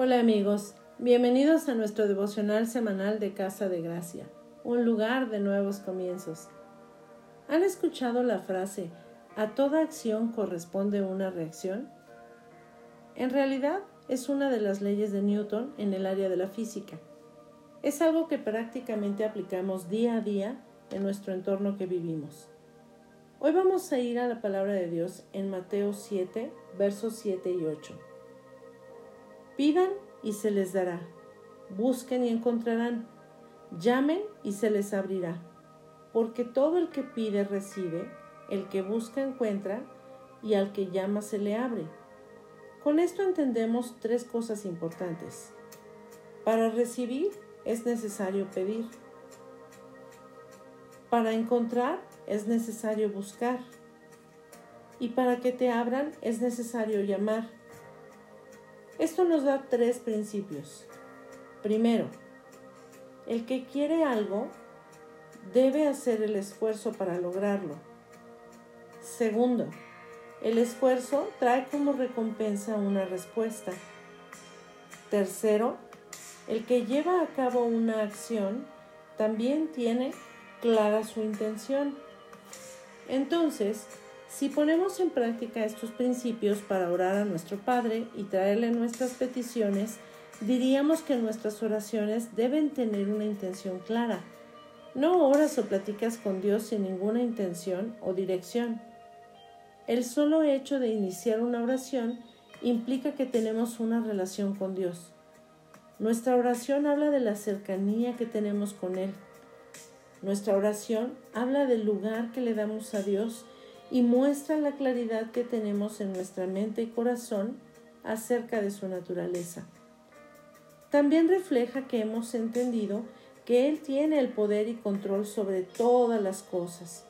Hola amigos, bienvenidos a nuestro devocional semanal de Casa de Gracia, un lugar de nuevos comienzos. ¿Han escuchado la frase, a toda acción corresponde una reacción? En realidad es una de las leyes de Newton en el área de la física. Es algo que prácticamente aplicamos día a día en nuestro entorno que vivimos. Hoy vamos a ir a la palabra de Dios en Mateo 7, versos 7 y 8. Pidan y se les dará. Busquen y encontrarán. Llamen y se les abrirá. Porque todo el que pide recibe, el que busca encuentra, y al que llama se le abre. Con esto entendemos tres cosas importantes. Para recibir es necesario pedir. Para encontrar es necesario buscar. Y para que te abran es necesario llamar. Esto nos da tres principios. Primero, el que quiere algo debe hacer el esfuerzo para lograrlo. Segundo, el esfuerzo trae como recompensa una respuesta. Tercero, el que lleva a cabo una acción también tiene clara su intención. Entonces, si ponemos en práctica estos principios para orar a nuestro Padre y traerle nuestras peticiones, diríamos que nuestras oraciones deben tener una intención clara. No oras o platicas con Dios sin ninguna intención o dirección. El solo hecho de iniciar una oración implica que tenemos una relación con Dios. Nuestra oración habla de la cercanía que tenemos con Él. Nuestra oración habla del lugar que le damos a Dios y muestra la claridad que tenemos en nuestra mente y corazón acerca de su naturaleza. También refleja que hemos entendido que Él tiene el poder y control sobre todas las cosas.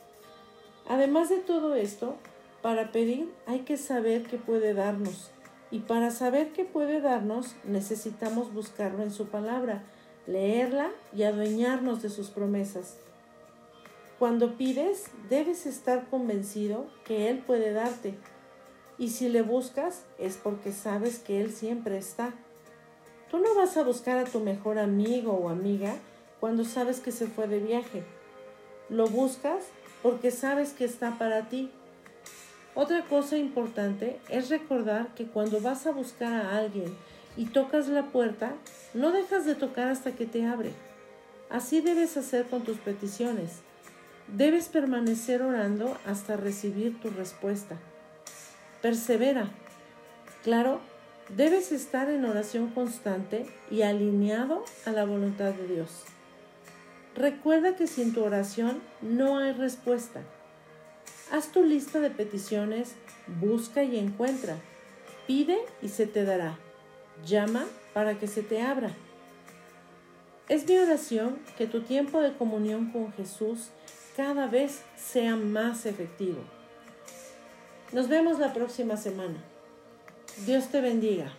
Además de todo esto, para pedir hay que saber qué puede darnos, y para saber qué puede darnos necesitamos buscarlo en su palabra, leerla y adueñarnos de sus promesas. Cuando pides, debes estar convencido que Él puede darte. Y si le buscas, es porque sabes que Él siempre está. Tú no vas a buscar a tu mejor amigo o amiga cuando sabes que se fue de viaje. Lo buscas porque sabes que está para ti. Otra cosa importante es recordar que cuando vas a buscar a alguien y tocas la puerta, no dejas de tocar hasta que te abre. Así debes hacer con tus peticiones. Debes permanecer orando hasta recibir tu respuesta. Persevera. Claro, debes estar en oración constante y alineado a la voluntad de Dios. Recuerda que sin tu oración no hay respuesta. Haz tu lista de peticiones, busca y encuentra. Pide y se te dará. Llama para que se te abra. Es mi oración que tu tiempo de comunión con Jesús cada vez sea más efectivo. Nos vemos la próxima semana. Dios te bendiga.